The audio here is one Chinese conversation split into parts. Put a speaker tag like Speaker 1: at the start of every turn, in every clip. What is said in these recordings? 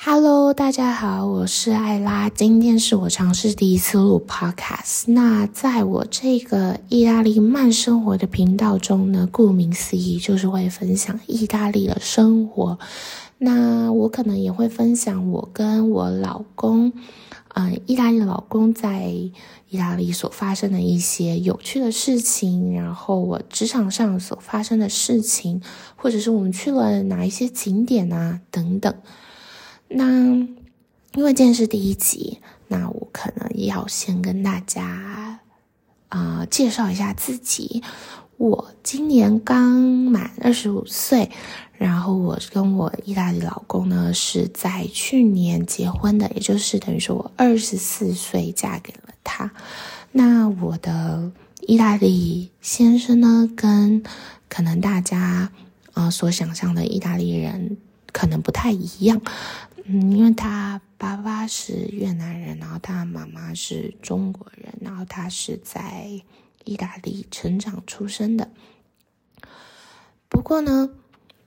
Speaker 1: Hello，大家好，我是艾拉。今天是我尝试第一次录 Podcast。那在我这个意大利慢生活的频道中呢，顾名思义就是会分享意大利的生活。那我可能也会分享我跟我老公，嗯，意大利老公在意大利所发生的一些有趣的事情，然后我职场上所发生的事情，或者是我们去了哪一些景点啊，等等。那因为今天是第一集，那我可能要先跟大家啊介绍一下自己。我今年刚满二十五岁，然后我跟我意大利老公呢是在去年结婚的，也就是等于说我二十四岁嫁给了他。那我的意大利先生呢，跟可能大家啊所想象的意大利人可能不太一样。嗯，因为他爸爸是越南人，然后他妈妈是中国人，然后他是在意大利成长出生的。不过呢，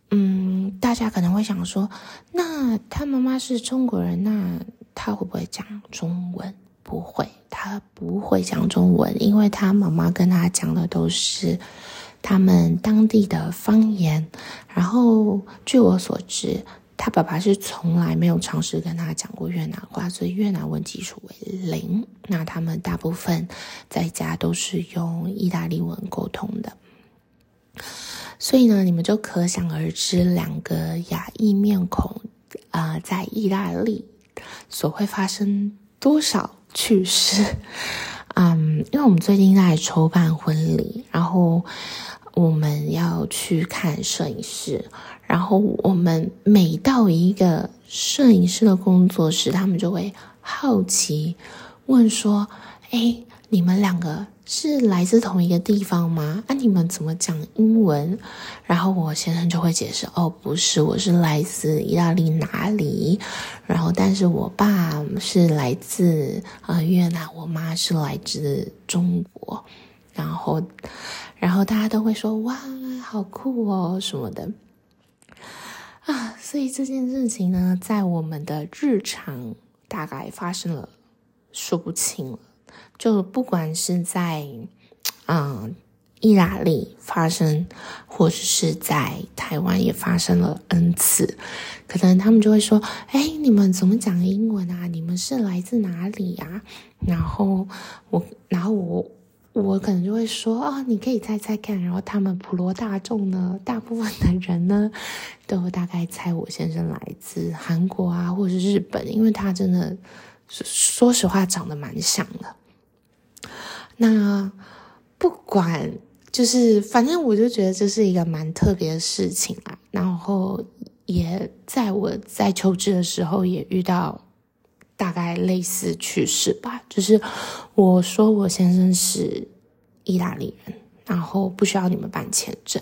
Speaker 1: 嗯，大家可能会想说，那他妈妈是中国人，那他会不会讲中文？不会，他不会讲中文，因为他妈妈跟他讲的都是他们当地的方言。然后，据我所知。他爸爸是从来没有尝试跟他讲过越南话，所以越南文基础为零。那他们大部分在家都是用意大利文沟通的，所以呢，你们就可想而知，两个亚裔面孔啊，在意大利所会发生多少趣事。嗯，因为我们最近在筹办婚礼，然后我们要去看摄影师。然后我们每到一个摄影师的工作室，他们就会好奇问说：“哎，你们两个是来自同一个地方吗？啊，你们怎么讲英文？”然后我先生就会解释：“哦，不是，我是来自意大利哪里？然后，但是我爸是来自啊越南，我妈是来自中国。然后，然后大家都会说：哇，好酷哦，什么的。”啊，所以这件事情呢，在我们的日常大概发生了说不清了。就不管是在嗯意大利发生，或者是在台湾也发生了 n 次，可能他们就会说：“哎，你们怎么讲英文啊？你们是来自哪里呀？”然后我，然后我。我可能就会说啊，你可以猜猜看。然后他们普罗大众呢，大部分的人呢，都大概猜我先生来自韩国啊，或者是日本，因为他真的，说实话长得蛮像的。那不管就是，反正我就觉得这是一个蛮特别的事情啦。然后也在我在求职的时候也遇到。大概类似趋势吧，就是我说我先生是意大利人，然后不需要你们办签证。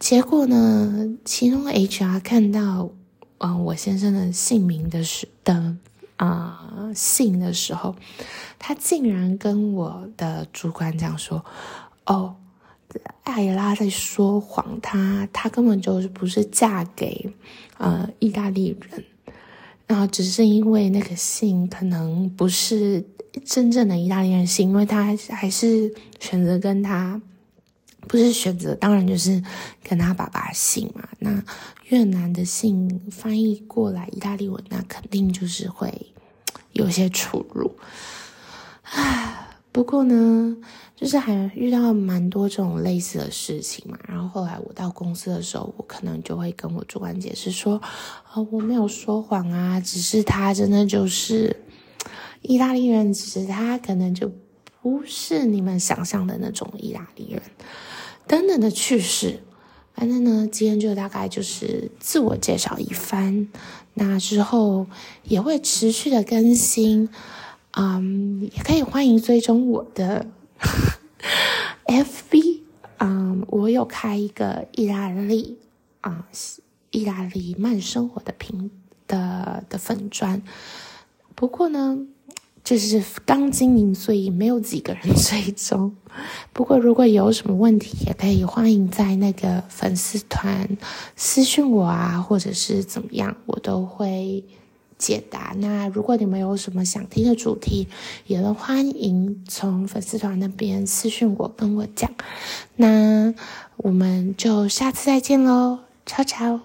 Speaker 1: 结果呢，其中 HR 看到嗯我先生的姓名的时的啊姓的时候，他竟然跟我的主管讲说：“哦，艾拉在说谎，他他根本就是不是嫁给呃意大利人。”然后只是因为那个姓可能不是真正的意大利人姓，因为他还是选择跟他不是选择，当然就是跟他爸爸姓嘛。那越南的姓翻译过来意大利文，那肯定就是会有些出入。唉，不过呢。就是还遇到蛮多这种类似的事情嘛，然后后来我到公司的时候，我可能就会跟我主管解释说，啊，我没有说谎啊，只是他真的就是意大利人，只是他可能就不是你们想象的那种意大利人，等等的趣事。反正呢，今天就大概就是自我介绍一番，那之后也会持续的更新，嗯，也可以欢迎追踪我的。F B，嗯，我有开一个意大利啊，意大利慢生活的频的的粉砖，不过呢，就是刚经营，所以没有几个人追踪。不过如果有什么问题，也可以欢迎在那个粉丝团私信我啊，或者是怎么样，我都会解答。那如果你们有什么想听的主题，也都欢迎从粉丝团那边私信我跟我讲。那我们就下次再见喽，超超。